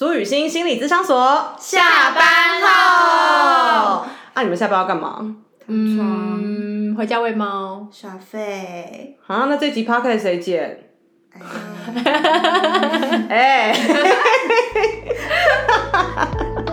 苏雨欣心理咨商所下班后，啊，你们下班要干嘛？嗯，回家喂猫。耍废。啊，那这集 p o c a s 谁剪？哎，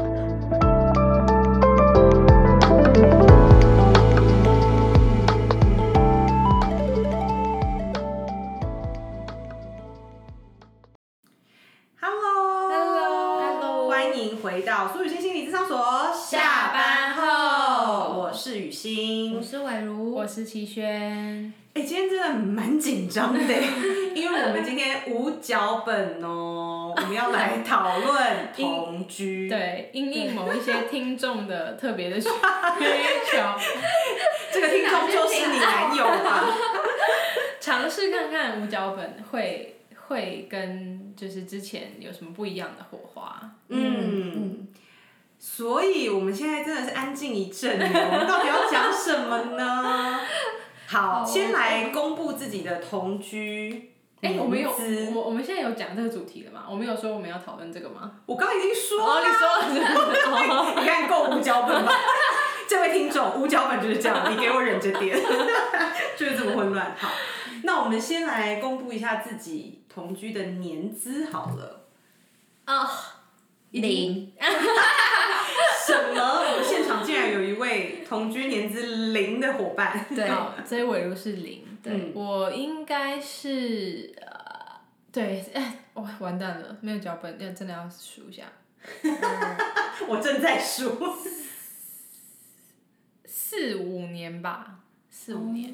我是齐轩。哎、今天真的蛮紧张的，因为我们今天无脚本哦，我们要来讨论同居。对，因应某一些听众的特别的需求，这个听众就是你男友吧？尝试看看无脚本会会跟就是之前有什么不一样的火花。嗯，所以我们现在真的是安静一阵哦，我们到底要讲什么呢？好，先来公布自己的同居哎、我们有我我们现在有讲这个主题了吗？我们有说我们要讨论这个吗？我刚刚已经说哦，了 你看够无脚本吧？这位听众，无脚本就是这样，你给我忍着点，就是这么混乱。好，那我们先来公布一下自己同居的年资好了。啊，零，什么？我们现场竟然有一位同居年资零的伙伴。对，好，这尾如是零，对。我应该是呃，对，哎，哇，完蛋了，没有脚本，要真的要数一下，我正在数。四五年吧，四五年，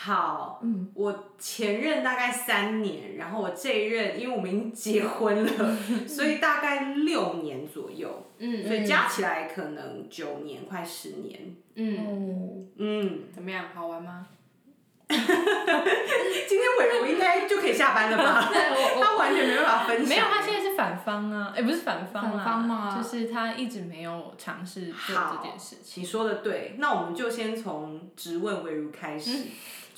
好，我前任大概三年，然后我这一任，因为我们已经结婚了，所以大概六年左右，嗯所以加起来可能九年，快十年。嗯，哦，嗯，怎么样？好玩吗？今天伟如应该就可以下班了吧？他完全没办法分享。没有，他现在是反方啊，哎，不是反方反方吗就是他一直没有尝试做好这件事情。你说的对，那我们就先从直问伟如开始，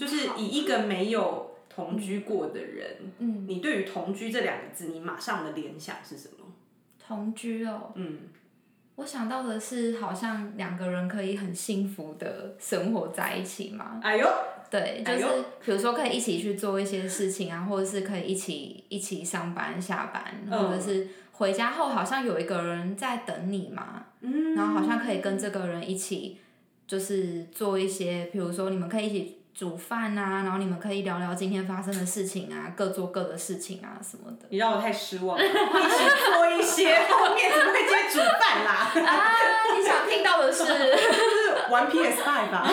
就是以一个没有同居过的人，嗯，你对于同居这两个字，你马上的联想是什么？同居哦，嗯，我想到的是，好像两个人可以很幸福的生活在一起嘛。哎呦，对，就是比如说可以一起去做一些事情啊，或者是可以一起一起上班下班，嗯。或者是回家后好像有一个人在等你嘛，嗯，然后好像可以跟这个人一起，就是做一些，比如说你们可以一起煮饭啊，然后你们可以聊聊今天发生的事情啊，各做各的事情啊什么的。你让我太失望了，一起做一些，后面怎么会接煮饭啦？啊，你想听到的是？是玩 PS Five 吧？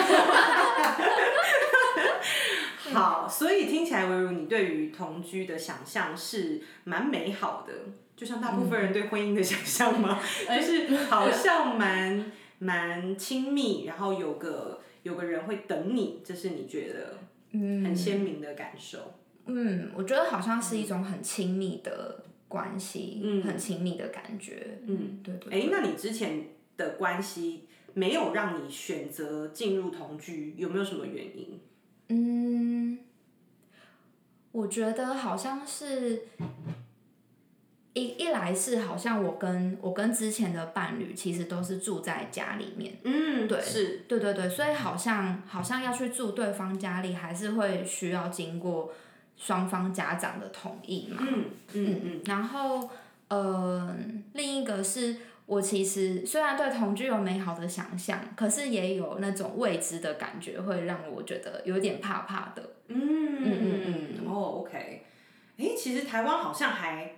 好，所以听起来，唯如你对于同居的想象是蛮美好的，就像大部分人对婚姻的想象吗？就是好像蛮蛮亲密，然后有个有个人会等你，这是你觉得很鲜明的感受。嗯，我觉得好像是一种很亲密的关系，嗯很亲密的感觉。嗯，对对哎、那你之前的关系没有让你选择进入同居，有没有什么原因？嗯，我觉得好像是一一来是好像我跟我跟之前的伴侣其实都是住在家里面，嗯，对是，对对对，所以好像好像要去住对方家里，还是会需要经过双方家长的同意嘛。嗯。嗯嗯，然后，呃，另一个是我其实虽然对同居有美好的想象，可是也有那种未知的感觉，会让我觉得有点怕怕的。嗯嗯嗯嗯，哦，OK，哎、其实台湾好像还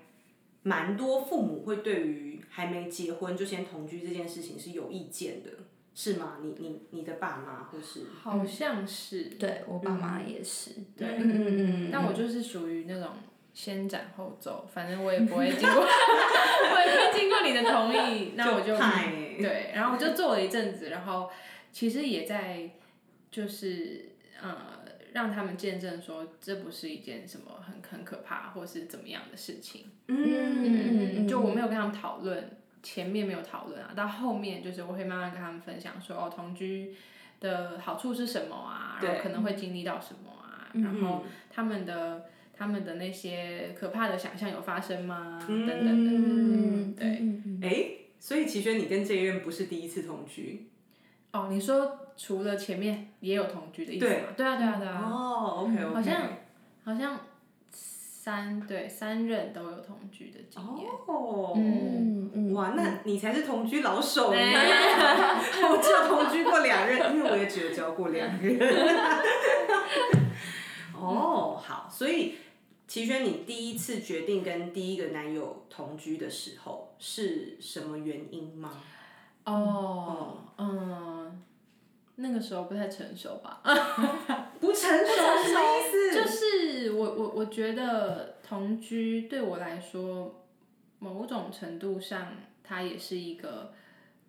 蛮多父母会对于还没结婚就先同居这件事情是有意见的，是吗？你你你的爸妈或是好像是，对我爸妈也是。对嗯嗯嗯但我就是属于那种先斩后奏，反正我也不会经过，我也不会经过你的同意，那我就对，然后我就做了一阵子，然后其实也在就是呃让他们见证说这不是一件什么很很可怕或是怎么样的事情，嗯嗯就我没有跟他们讨论，前面没有讨论啊，到后面就是我会慢慢跟他们分享说哦同居的好处是什么啊，然后对可能会经历到什么啊，嗯然后他们的。他们的那些可怕的想象有发生吗？嗯等等等等嗯，对。嗯嗯哎，所以齐轩，你跟这一任不是第一次同居哦，你说除了前面也有同居的意思吗？对啊，对啊，对啊。哦，OK OK，好像好像三对三任都有同居的经验。哦，嗯嗯，哇，那你才是同居老手呢！哎 我只有同居过两任，因为我也只有交过两任。哦，好，所以齐轩，你第一次决定跟第一个男友同居的时候是什么原因吗？哦，嗯，那个时候不太成熟吧？不成熟什么意思？就是我我我觉得同居对我来说，某种程度上，它也是一个，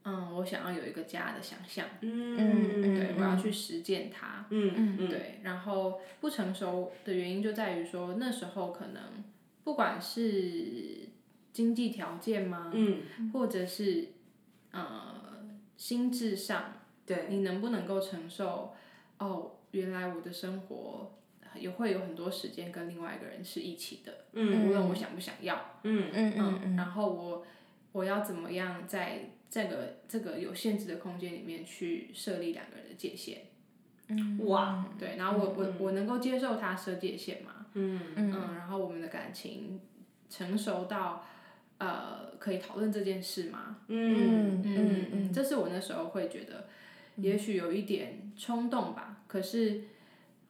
嗯，我想要有一个家的想象，嗯对，我要去实践它，嗯嗯对，然后不成熟的原因就在于说那时候可能不管是经济条件吗，嗯，或者是呃心智上，对，你能不能够承受？哦，原来我的生活也会有很多时间跟另外一个人是一起的，嗯无论我想不想要，嗯嗯嗯嗯，然后我我要怎么样在这个这个有限制的空间里面去设立两个人的界限？哇，对，然后我我我能够接受他设界限嘛？嗯嗯，然后我们的感情成熟到呃可以讨论这件事吗？嗯嗯嗯嗯，这是我那时候会觉得，也许有一点冲动吧。可是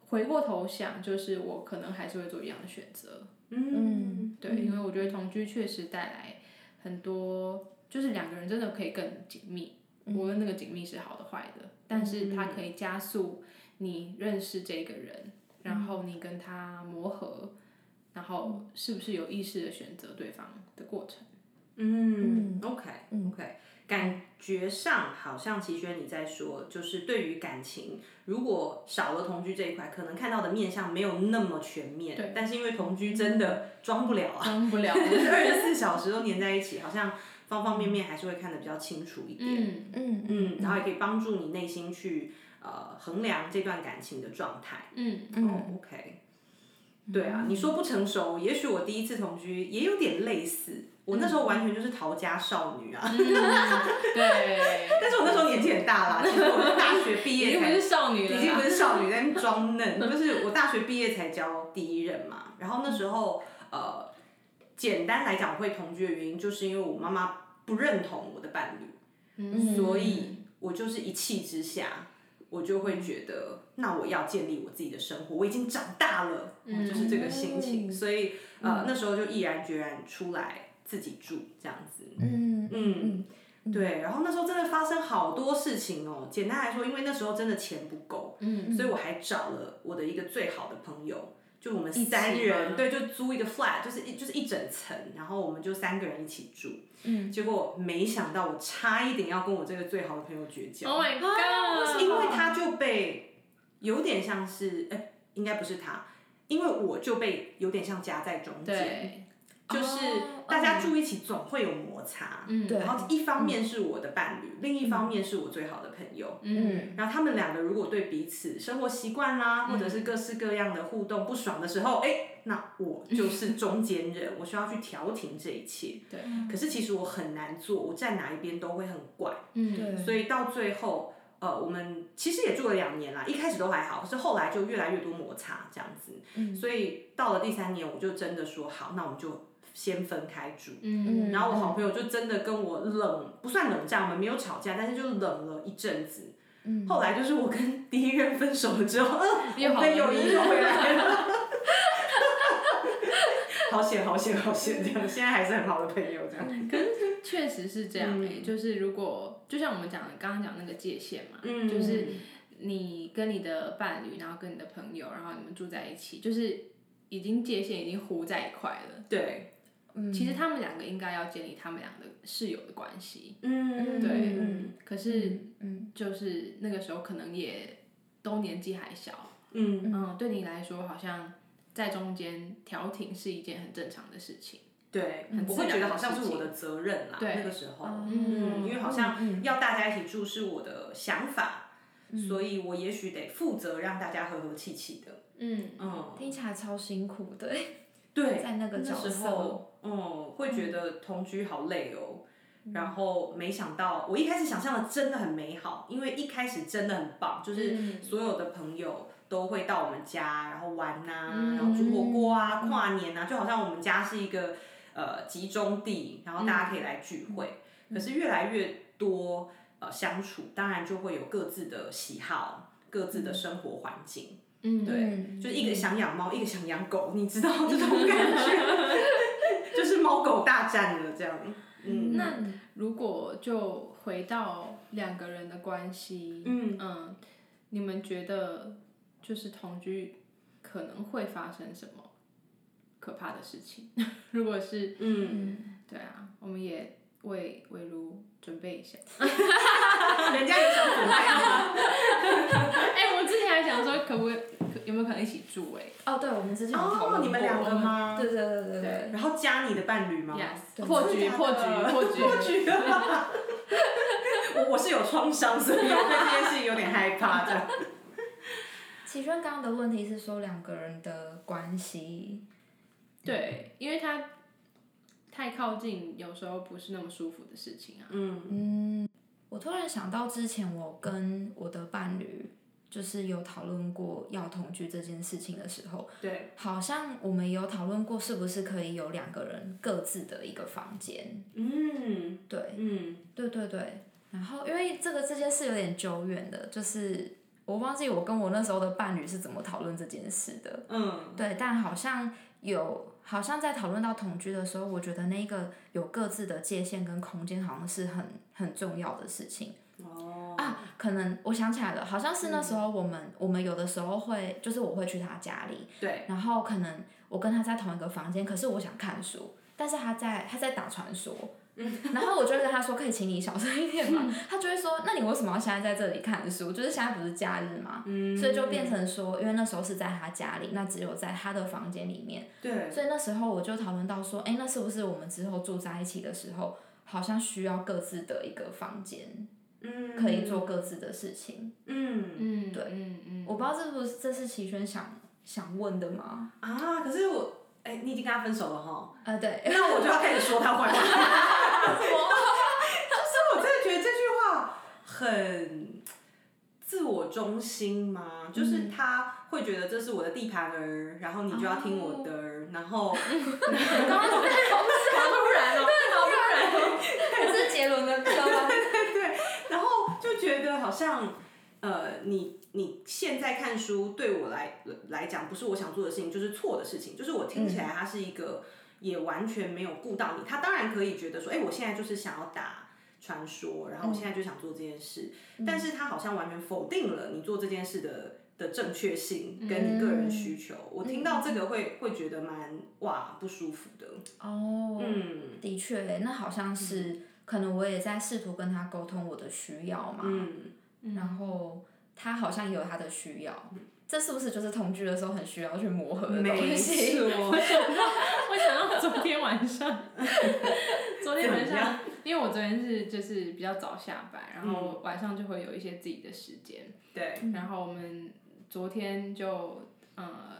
回过头想，就是我可能还是会做一样的选择。嗯对，因为我觉得同居确实带来很多，就是两个人真的可以更紧密，无论那个紧密是好的坏的，但是它可以加速你认识这个人，然后你跟他磨合，然后是不是有意识的选择对方的过程。嗯，OK OK，感觉上好像齐轩你在说，就是对于感情，如果少了同居这一块，可能看到的面相没有那么全面。对但是因为同居真的装不了啊，装不了。就是二十四小时都黏在一起，好像方方面面还是会看得比较清楚一点。嗯嗯嗯，然后也可以帮助你内心去呃衡量这段感情的状态。嗯哦，OK，对啊，你说不成熟，也许我第一次同居也有点类似。我那时候完全就是逃家少女啊，嗯对，但是我那时候年纪很大啦，其实我是大学毕业才经不是少女了。已经不是少女在装嫩，就是我大学毕业才交第一任嘛。然后那时候呃，简单来讲，我会同居的原因，就是因为我妈妈不认同我的伴侣，嗯所以我就是一气之下，我就会觉得，那我要建立我自己的生活，我已经长大了，嗯就是这个心情。所以呃，那时候就毅然决然出来自己住这样子。嗯嗯，对，然后那时候真的发生好多事情哦。简单来说，因为那时候真的钱不够，嗯所以我还找了我的一个最好的朋友，就我们三人，吗对，就租一个 flat，就是一就是一整层，然后我们就三个人一起住。嗯，结果没想到我差一点要跟我这个最好的朋友绝交。，Oh my god！因为他就被有点像是，哎、应该不是他，因为我就被有点像夹在中间，对，就是哦大家住一起总会有摩擦，嗯。对。然后一方面是我的伴侣，另一方面是我最好的朋友。嗯。然后他们两个如果对彼此生活习惯啦，或者是各式各样的互动不爽的时候，哎，那我就是中间人，我需要去调停这一切。对，可是其实我很难做，我站哪一边都会很怪。嗯。对，所以到最后，呃，我们其实也住了两年啦，一开始都还好，可是后来就越来越多摩擦这样子。嗯。所以到了第三年，我就真的说好，那我们就先分开住。嗯然后我好朋友就真的跟我冷，不算冷战，我们没有吵架，但是就冷了一阵子。嗯后来就是我跟第一任分手了之后，嗯，又好了我们友谊又回来了。好险，好险，好险！这样，现在还是很好的朋友，这样。确实是这样诶、就是如果就像我们讲的，刚刚讲那个界限嘛，嗯就是你跟你的伴侣，然后跟你的朋友，然后你们住在一起，就是已经界限已经糊在一块了。对，其实他们两个应该要建立他们俩的室友的关系，嗯，对嗯可是嗯就是那个时候可能也都年纪还小，嗯。嗯，对你来说好像在中间调停是一件很正常的事情。对很，我会觉得好像是我的责任啦。对。那个时候，嗯嗯，因为好像要大家一起住是我的想法，所以我也许得负责让大家和和气气的。嗯。嗯，听起来超辛苦的，对，在那个角时，候，嗯，会觉得同居好累哦。然后没想到，我一开始想象的真的很美好，因为一开始真的很棒，就是所有的朋友都会到我们家，然后玩呐、然后煮火锅啊，跨年啊，就好像我们家是一个呃集中地，然后大家可以来聚会。可是越来越多呃相处，当然就会有各自的喜好，各自的生活环境。嗯，对，就是一个想养猫，一个想养狗，你知道这种感觉，就是猫狗大战了这样。嗯，那如果就回到两个人的关系，嗯你们觉得就是同居可能会发生什么可怕的事情？如果是，嗯，对啊，我们也为为如准备一下。人家有想准备吗？哎、我之前还想说，可不可以可有没有可能一起住、哎哦，对，我们之前有讨哦，你们两个吗？对对对对对，然后加你的伴侣吗，yes，破局，破局，破局，破局啊！我我是有创伤，所以我对这件事情有点害怕的。启轩刚刚的问题是说两个人的关系，对，因为他太靠近，有时候不是那么舒服的事情啊。嗯嗯我突然想到之前我跟我的伴侣就是有讨论过要同居这件事情的时候，对，好像我们有讨论过是不是可以有两个人各自的一个房间，嗯。对，嗯。对对对，然后因为这个这件事有点久远的，就是我忘记我跟我那时候的伴侣是怎么讨论这件事的。嗯。对，但好像有，好像在讨论到同居的时候，我觉得那个有各自的界限跟空间，好像是很很重要的事情。哦。啊，可能我想起来了，好像是那时候我们、我们有的时候会，就是我会去他家里，对，然后可能我跟他在同一个房间，可是我想看书，但是他在他在打传说，然后我就会跟他说，可以请你小声一点吗？他就会说，那你为什么要现在在这里看书？就是现在不是假日吗？所以就变成说，因为那时候是在他家里，那只有在他的房间里面，对，所以那时候我就讨论到说，哎，那是不是我们之后住在一起的时候，好像需要各自的一个房间，嗯可以做各自的事情？嗯。嗯，对。嗯嗯，我不知道这不是这是齐轩想想问的吗？啊，可是我哎，你已经跟他分手了哈，呃，对，那我就要开始说他坏话。就是我真的觉得这句话很自我中心吗，就是他会觉得这是我的地盘儿，然后你就要听我的儿，然后 刚刚好突然哦，好突然哦，这是杰伦的歌觉得好像，呃，你你现在看书对我来来讲不是我想做的事情，就是错的事情，就是我听起来它是一个也完全没有顾到你。他当然可以觉得说，哎，我现在就是想要打传说，然后我现在就想做这件事，但是他好像完全否定了你做这件事的。的正确性跟你个人需求，我听到这个会会觉得蛮哇不舒服的。哦，嗯的确，那好像是可能我也在试图跟他沟通我的需要嘛，嗯，然后他好像也有他的需要，这是不是就是同居的时候很需要去磨合的东没西？错。我想到昨天晚上，昨天晚上，因为我昨天是就是比较早下班，然后晚上就会有一些自己的时间，对，然后我们昨天就呃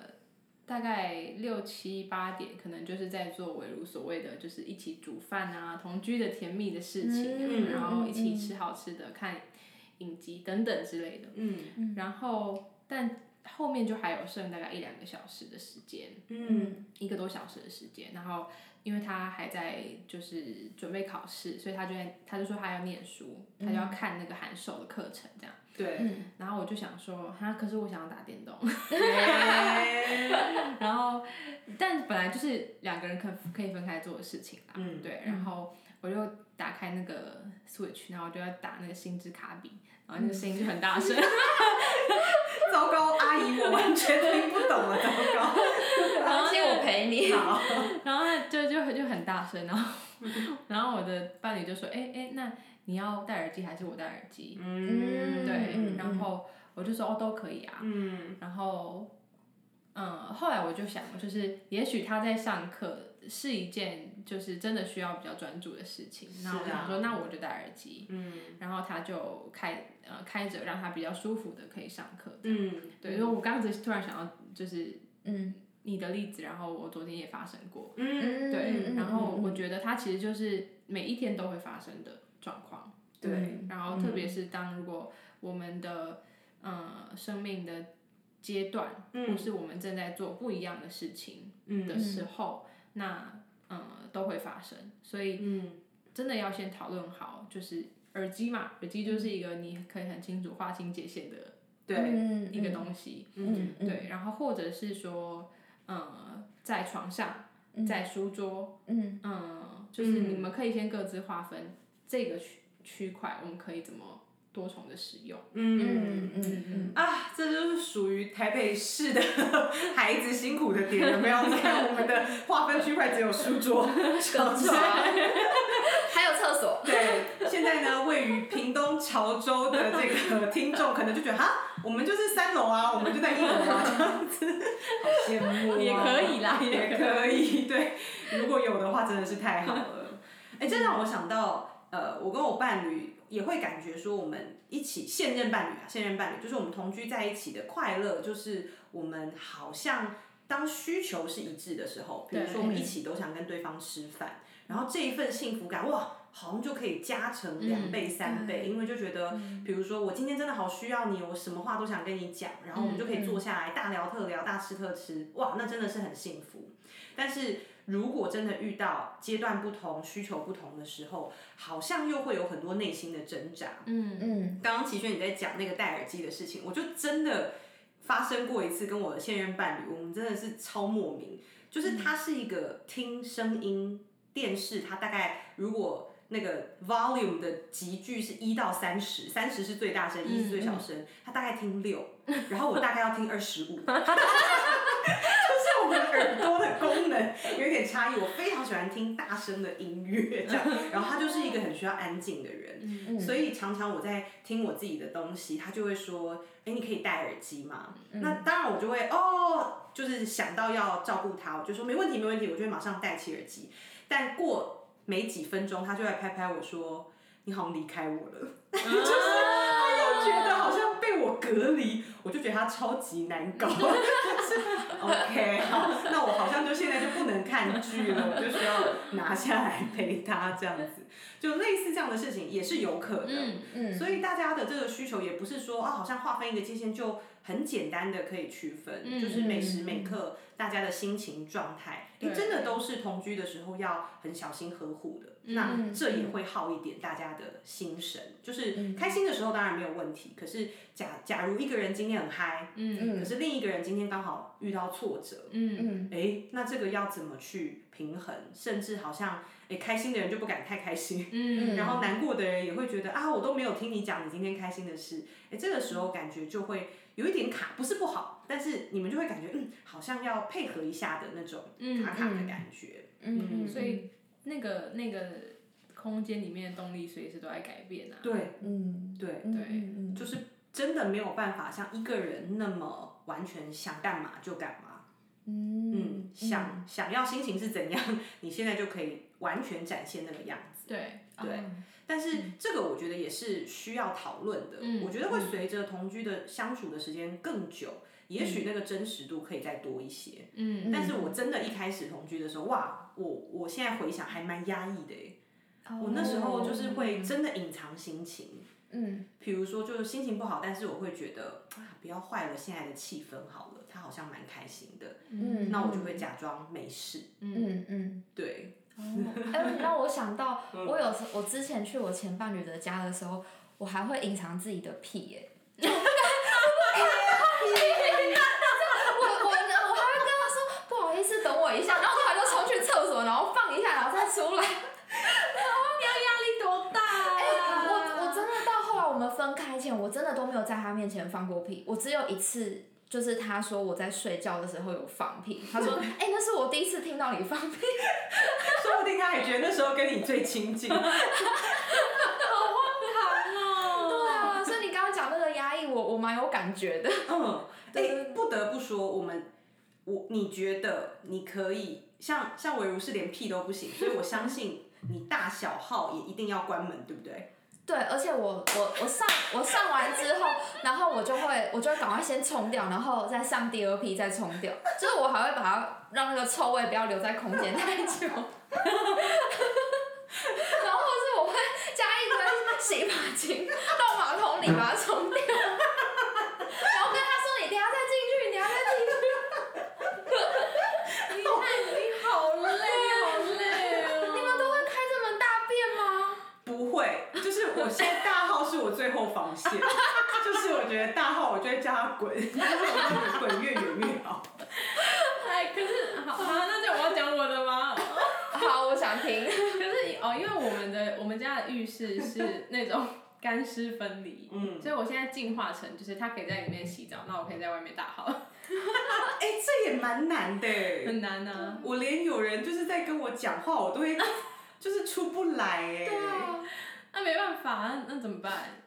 大概六七八点，可能就是在做围如所谓的就是一起煮饭啊，同居的甜蜜的事情，嗯然后一起吃好吃的，看影集等等之类的，嗯。然后但后面就还有剩大概一两个小时的时间，嗯。一个多小时的时间，然后因为他还在就是准备考试，所以他就在他就说他要念书，他就要看那个函授的课程这样。对，然后我就想说，哈，可是我想要打电动，哎 然后但本来就是两个人可可以分开做的事情啦，嗯对，然后我就打开那个 Switch，然后我就要打那个星之卡比，然后那个声音就很大声，糟糕，阿姨，我完全听不懂了，糟糕。然后请我陪你。好，然后他就就就很大声，然后然后我的伴侣就说，哎哎，那你要戴耳机还是我戴耳机？嗯，对，嗯然后我就说哦都可以啊，嗯。然后嗯，后来我就想，就是也许他在上课是一件就是真的需要比较专注的事情，那我想说，那我就戴耳机，嗯。然后他就开呃开着让他比较舒服的可以上课。嗯，对，因为我刚才是突然想到就是嗯。你的例子，然后我昨天也发生过，嗯，对，然后我觉得它其实就是每一天都会发生的状况，对，然后特别是当如果我们的呃生命的阶段，或是我们正在做不一样的事情的时候，那呃都会发生，所以嗯。真的要先讨论好，就是耳机嘛，耳机就是一个你可以很清楚划清界限的对，嗯一个东西，嗯。嗯。对，然后或者是说，呃，在床上，在书桌，嗯。嗯，就是你们可以先各自划分这个区区块，我们可以怎么多重的使用。嗯嗯嗯嗯啊，这就是属于台北市的 孩子辛苦的点，有没有？你看我们的划分区块只有书桌、床床还有厕所，对，现在呢，位于屏东潮州的这个听众可能就觉得哈，我们就是三楼啊，我们就在一楼啊，这样子，好羡慕、啊。也可以啦也可以。对，如果有的话，真的是太好了。哎、这让我想到，呃，我跟我伴侣也会感觉说，我们一起现任伴侣啊，现任伴侣就是我们同居在一起的快乐，就是我们好像当需求是一致的时候，比如说我们一起都想跟对方吃饭，然后这一份幸福感，哇！好像就可以加成两倍、三倍，因为就觉得，比如说我今天真的好需要你，我什么话都想跟你讲，然后我们就可以坐下来大聊特聊、大吃特吃，哇，那真的是很幸福。但是如果真的遇到阶段不同、需求不同的时候，好像又会有很多内心的挣扎。嗯嗯刚刚齐轩你在讲那个戴耳机的事情，我就真的发生过一次，跟我的现任伴侣，我们真的是超莫名，就是他是一个听声音电视，他大概如果那个 volume 的集距是一到三十，三十是最大声，一是最小声，他大概听六，然后我大概要听二十五。耳朵的功能有一点差异，我非常喜欢听大声的音乐，这样，然后他就是一个很需要安静的人，嗯所以常常我在听我自己的东西，他就会说：“哎、你可以戴耳机吗？”那当然我就会哦，就是想到要照顾他，我就说没问题，没问题，我就会马上戴起耳机。但过没几分钟，他就会拍拍我说：“你好像离开我了。”就是他又觉得好像被我隔离，我就觉得他超级难搞。就是 OK，好，那我好像就现在就不能看剧了，我就需要拿下来陪他这样子，就类似这样的事情也是有可能。嗯嗯所以大家的这个需求也不是说啊，好像划分一个界限就很简单的可以区分，嗯就是每时每刻大家的心情状态，诶对真的都是同居的时候要很小心呵护的。嗯。那这也会耗一点大家的心神，就是开心的时候当然没有问题，可是假假如一个人今天很嗨，嗯可是另一个人今天刚好遇到挫折，嗯。嗯哎，那这个要怎么去平衡？甚至好像，哎，开心的人就不敢太开心，嗯。然后难过的人也会觉得啊，我都没有听你讲你今天开心的事，哎，这个时候感觉就会有一点卡，不是不好，但是你们就会感觉嗯，好像要配合一下的那种卡卡的感觉。嗯，所以那个那个空间里面的动力随时都在改变啊。对嗯对，嗯对嗯就是真的没有办法像一个人那么完全想干嘛就干嘛。嗯嗯，想想要心情是怎样，你现在就可以完全展现那个样子。对对，但是这个我觉得也是需要讨论的。嗯我觉得会随着同居的相处的时间更久，也许那个真实度可以再多一些。嗯但是我真的一开始同居的时候，哇，我我现在回想还蛮压抑的诶。我那时候就是会真的隐藏心情，嗯比如说就是心情不好，但是我会觉得啊，不要坏了现在的气氛好了，他好像蛮开心的，嗯，那我就会假装没事。嗯嗯。对，哎，你让我想到，我有时我之前去我前伴侣的家的时候，我还会隐藏自己的屁耶 我还会跟他说不好意思，等我一下，然后他就冲去厕所，然后放一下，然后再出来。压力多大哎、啊？我我真的到后来我们分开前，我真的都没有在他面前放过屁，我只有一次。就是他说我在睡觉的时候有放屁，他说：“哎、那是我第一次听到你放屁。说不定他也觉得那时候跟你最亲近。好荒唐哦对啊，所以你刚刚讲那个压抑，我我蛮有感觉的。嗯，哎、对不得不说，我们我你觉得你可以像像伟如是连屁都不行，所以我相信你大小号也一定要关门，对不对？对，而且我我我上我上完之后，然后我就会我就会赶快先冲掉，然后再上第二批再冲掉，就是我还会把它让那个臭味不要留在空间太久。然后是我会加一堆洗发精到马桶里把它冲掉，然后跟他说你等一下再进去，你等一下再进去。你看你好累，好累哦。你们都会开这门大便吗？不会，就是我现在大号是我最后防线，就是我觉得大号我就会叫他滚，就是我觉得滚越远越好。哎，可是好，好，那就我要讲我的吗？好，我想听。可是哦，因为我们的我们家的浴室是那种干湿分离，嗯所以我现在进化成就是他可以在里面洗澡，那我可以在外面大号，哎、这也蛮难的欸。很难啊。我连有人就是在跟我讲话，我都会就是出不来哎。对啊，那没办法，那那怎么办？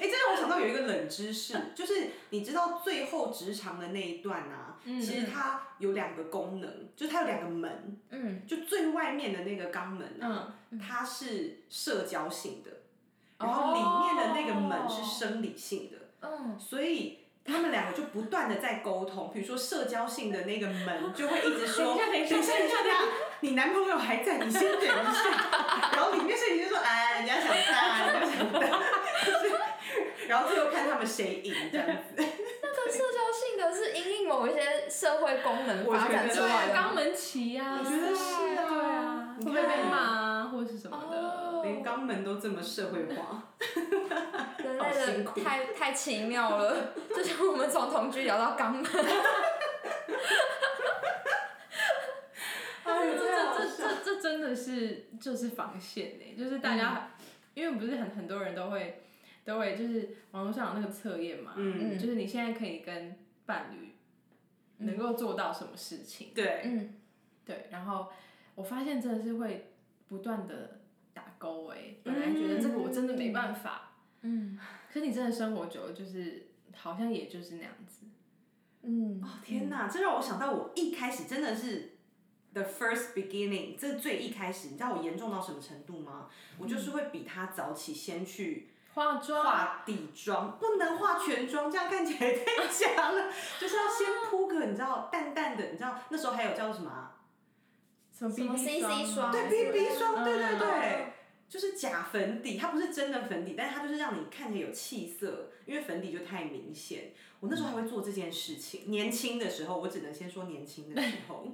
哎、这让我想到有一个冷知识，就是你知道最后直肠的那一段啊，嗯其实它有两个功能，就是它有两个门，嗯，就最外面的那个肛门啊，它是社交性的，然后里面的那个门是生理性的，嗯，所以。他们两个就不断的在沟通，比如说社交性的那个门 就会一直说，等一下等一下等一下，等一下，你男朋友还在，你先等一下。然后里面是你就说，哎，人家想大，人家想大，就是，然后最后看他们谁赢这样子。那个社交性格是因应某一些社会功能发展出来的。肛门期啊，我觉得是啊对你会被骂啊，或者是什么的？哦连肛门都这么社会化，人类的太太奇妙了，就像我们从同居聊到肛门。哎这这这这这真的是就是防线呢，就是大家，因为不是很很多人都会都会就是网络上有那个测验嘛，嗯，就是你现在可以跟伴侣能够做到什么事情，对，嗯，对，然后我发现真的是会不断的打勾哎，本来觉得这个我真的没办法，嗯。可是你真的生活久了，就是好像也就是那样子，嗯。哦天哪，这让我想到我一开始真的是 the first beginning，这最一开始，你知道我严重到什么程度吗？我就是会比他早起先去化妆。化底妆，不能化全妆，这样看起来太假了，就是要先铺个你知道淡淡的，你知道那时候还有叫什么啊、什么什么 BB CC 霜对 BB 霜，对对嗯对。就是假粉底，它不是真的粉底，但是它就是让你看起来有气色，因为粉底就太明显。我那时候还会做这件事情，年轻的时候，我只能先说年轻的时候，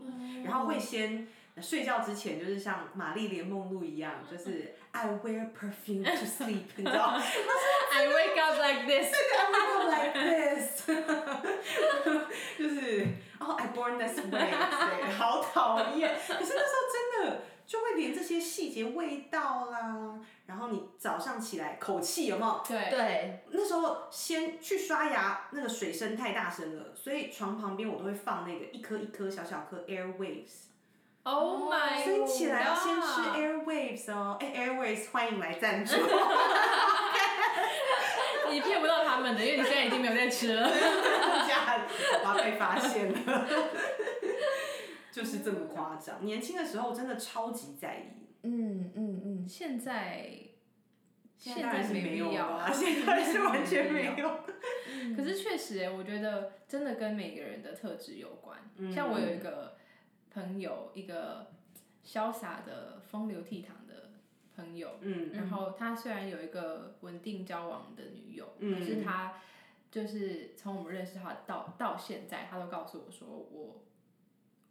然后会先睡觉之前，就是像玛丽莲梦露一样，就是 I wear perfume to sleep，你知道 I wake up like this。I wake up like this，就是哦、i born this way，对，好讨厌。可是那时候真的就会连这些细节，味道啦，然后你早上起来口气有没有？对，对，那时候先去刷牙，那个水声太大声了，所以床旁边我都会放那个一颗一颗小小颗 Airwaves，Oh my，所以起来要先吃 Airwaves 哦，哎 Airwaves 欢迎来赞助。你骗不到他们的，因为你现在已经没有在吃了。家我要被发现了，就是这么夸张。年轻的时候真的超级在意，嗯嗯嗯，现在现在是没没有啊，现在是完全没有。可是确实欸，我觉得真的跟每个人的特质有关。像我有一个朋友，一个潇洒的、风流倜傥的朋友，嗯然后他虽然有一个稳定交往的女友，嗯可是他就是从我们认识他到到现在，他都告诉我说，我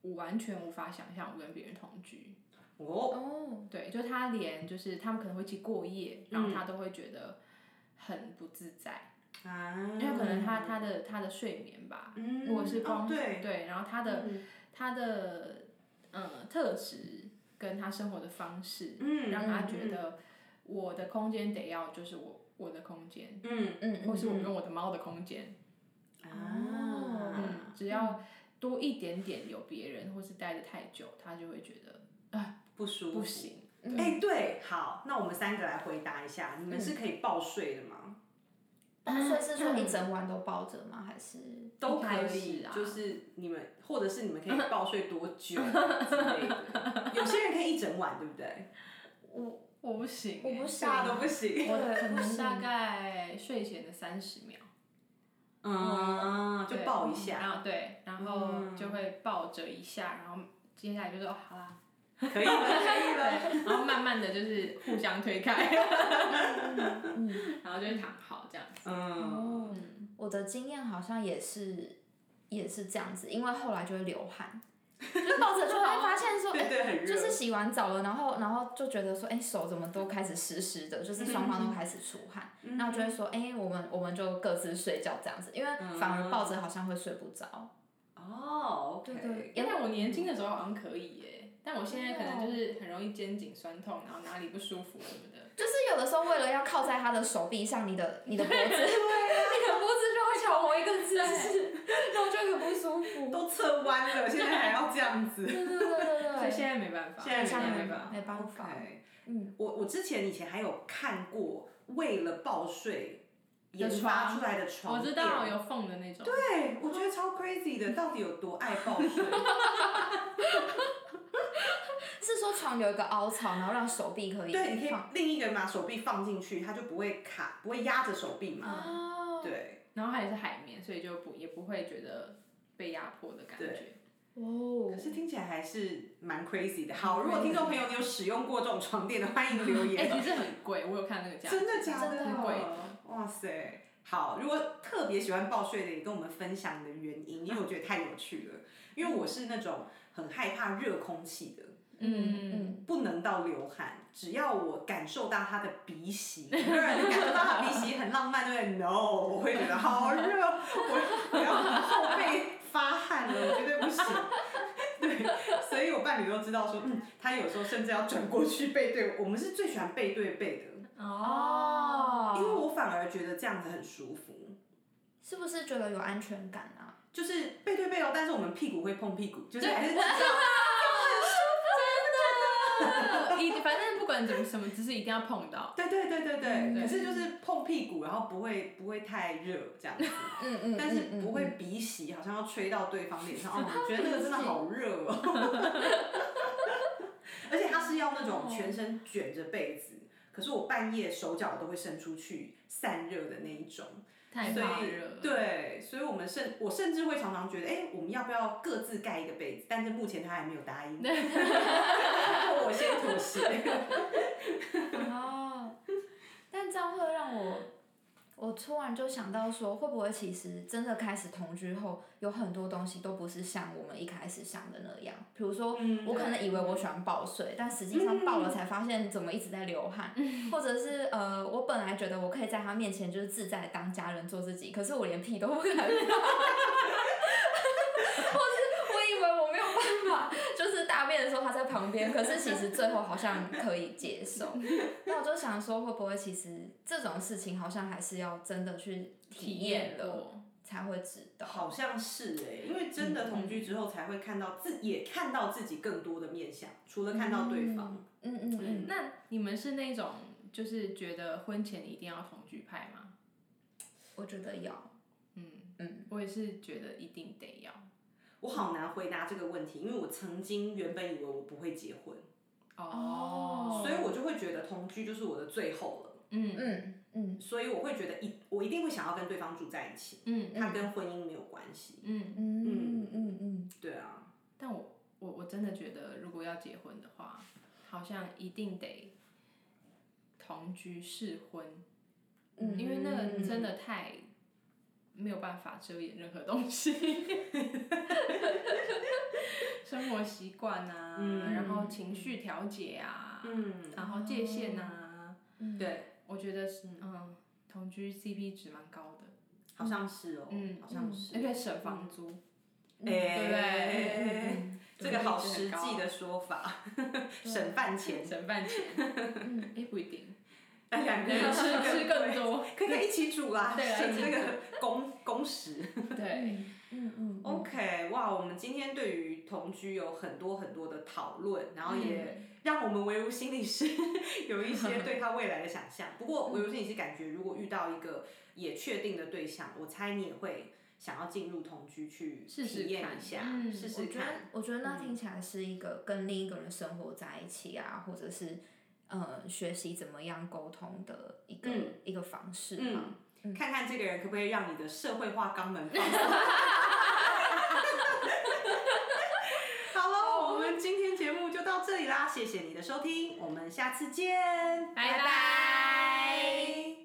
我完全无法想象我跟别人同居。哦，哦，对，就他连就是他们可能会一起过夜，然后他都会觉得很不自在，啊，因为可能他他的他的睡眠吧，嗯如果是光、哦对然后他的、他的呃特质跟他生活的方式，嗯让他嗯觉得我的空间得要就是我我的空间，嗯嗯或是我跟我的猫的空间，啊，嗯，只要多一点点有别人或是待的太久，他就会觉得不舒服不。行。哎，对，好，那我们三个来回答一下，你们是可以报税的吗？抱睡是说一整晚都抱着吗？还是都可以始，啊就是你们，或者是你们可以抱睡多久之类的。有些人可以一整晚，对不对？我我不行、我不欸行大家都不行。我可能大概睡前的三十秒，嗯，就抱一下，然后对，然后嗯就会抱着一下，然后接下来就说、哦、好啦，可以了，可以了。然后慢慢的就是互相推开，然后就会躺好这样子。嗯，哦，我的经验好像也是也是这样子，因为后来就会流汗，就抱着就会发现说，哎、对对，就是洗完澡了，然后然后就觉得说，哎、手怎么都开始湿湿的，就是双方都开始出汗，嗯。那我就会说，哎、我们我们就各自睡觉这样子，因为反而抱着好像会睡不着。哦对对，因为我年轻的时候好像可以耶，但我现在可能就是很容易肩颈酸痛，然后哪里不舒服什么的。就是有的时候为了要靠在他的手臂上，你的你的脖子，你的脖子就会朝某一个姿势，然后就很不舒服。都侧弯了，现在还要这样子。对对对对对，所以现在没办法，现在没没办法没办法。嗯，我我之前以前还有看过为了报税研发出来的床我知垫道有缝的那种。对，我觉得超 crazy 的，到底有多爱抱睡？是说床有一个凹槽，然后让手臂可以对，你可以放。另一个人把手臂放进去，它就不会卡，不会压着手臂嘛。哦，对，然后它也是海绵，所以就不也不会觉得被压迫的感觉。哦可是听起来还是蛮 crazy 的。好，如果听众朋友你有使用过这种床垫的，欢迎留言哎、言。其实很贵，我有看那个价格。真的假的？真的很贵哇塞！好，如果特别喜欢抱睡的，也跟我们分享你的原因，因为我觉得太有趣了。因为我是那种很害怕热空气的，嗯嗯，不能到流汗，只要我感受到他的鼻息，很多人感受到他鼻息很浪漫，对不对？No，我会觉得好热，我我要后背发汗了，我绝对不行。对，所以我伴侣都知道说，嗯，他有时候甚至要转过去背对我，我们是最喜欢背对背的，哦，因为我反而觉得这样子很舒服。是不是觉得有安全感啊？就是背对背哦，但是我们屁股会碰屁股，就是 还是知道 一反正不管怎么什么姿势，一定要碰到。对对对对对，嗯可是就是碰屁股，然后不会不会太热这样子，嗯嗯但是不会鼻息，好像要吹到对方脸上，哦，我觉得那个真的好热哦。而且他是要那种全身卷着被子，可是我半夜手脚都会伸出去散热的那一种，太所以怕热了。对，所以我们甚我甚至会常常觉得，哎、我们要不要各自盖一个被子？但是目前他还没有答应，我先妥协。哦，但这样会让我，我突然就想到说，会不会其实真的开始同居后，有很多东西都不是像我们一开始想的那样。比如说，嗯我可能以为我喜欢抱睡，但实际上抱了才发现怎么一直在流汗，或者是呃，我本来觉得我可以在他面前就是自在当家人做自己，可是我连屁都不敢 放。或是我以为我没有办法，就是大便的时候他在旁边，可是其实最后好像可以接受。那我就想说，会不会其实这种事情好像还是要真的去体验了。才会知道。好像是哎、因为真的同居之后才会看到自，也看到自己更多的面相，除了看到对方。嗯嗯嗯，那你们是那种就是觉得婚前一定要同居派吗？我觉得要。嗯嗯，我也是觉得一定得要。我好难回答这个问题，因为我曾经原本以为我不会结婚，哦。所以我就会觉得同居就是我的最后了。嗯。嗯嗯。所以我会觉得一我一定会想要跟对方住在一起，嗯它跟婚姻没有关系。嗯，嗯嗯。嗯嗯。对啊，但我我我真的觉得，如果要结婚的话，好像一定得同居试婚，嗯，因为那个真的太没有办法遮掩任何东西。生活习惯啊，嗯然后情绪调节啊，嗯，然后界限啊，对，我觉得是嗯，同居 CP 值蛮高的，好像是哦，嗯好像是。也可以省房租，对？这个好实际的说法，省饭钱，省饭钱，哎，不一定，那两个人吃吃更多，可以一起煮啦，对啊省那个 工工时。对，嗯嗯 OK，哇，我们今天对于同居有很多很多的讨论，然后也让我们唯如心理师 有一些对他未来的想象。不过唯如心理师感觉，如果遇到一个也确定的对象，我猜你也会想要进入同居去试试体验看一下，嗯我觉得试试看。我觉得那听起来是一个跟另一个人生活在一起啊，或者是呃学习怎么样沟通的一个、一个方式嘛。嗯，看看这个人可不可以让你的社会化肛门放松。好了，我们今天节目就到这里啦，谢谢你的收听，我们下次见，拜拜拜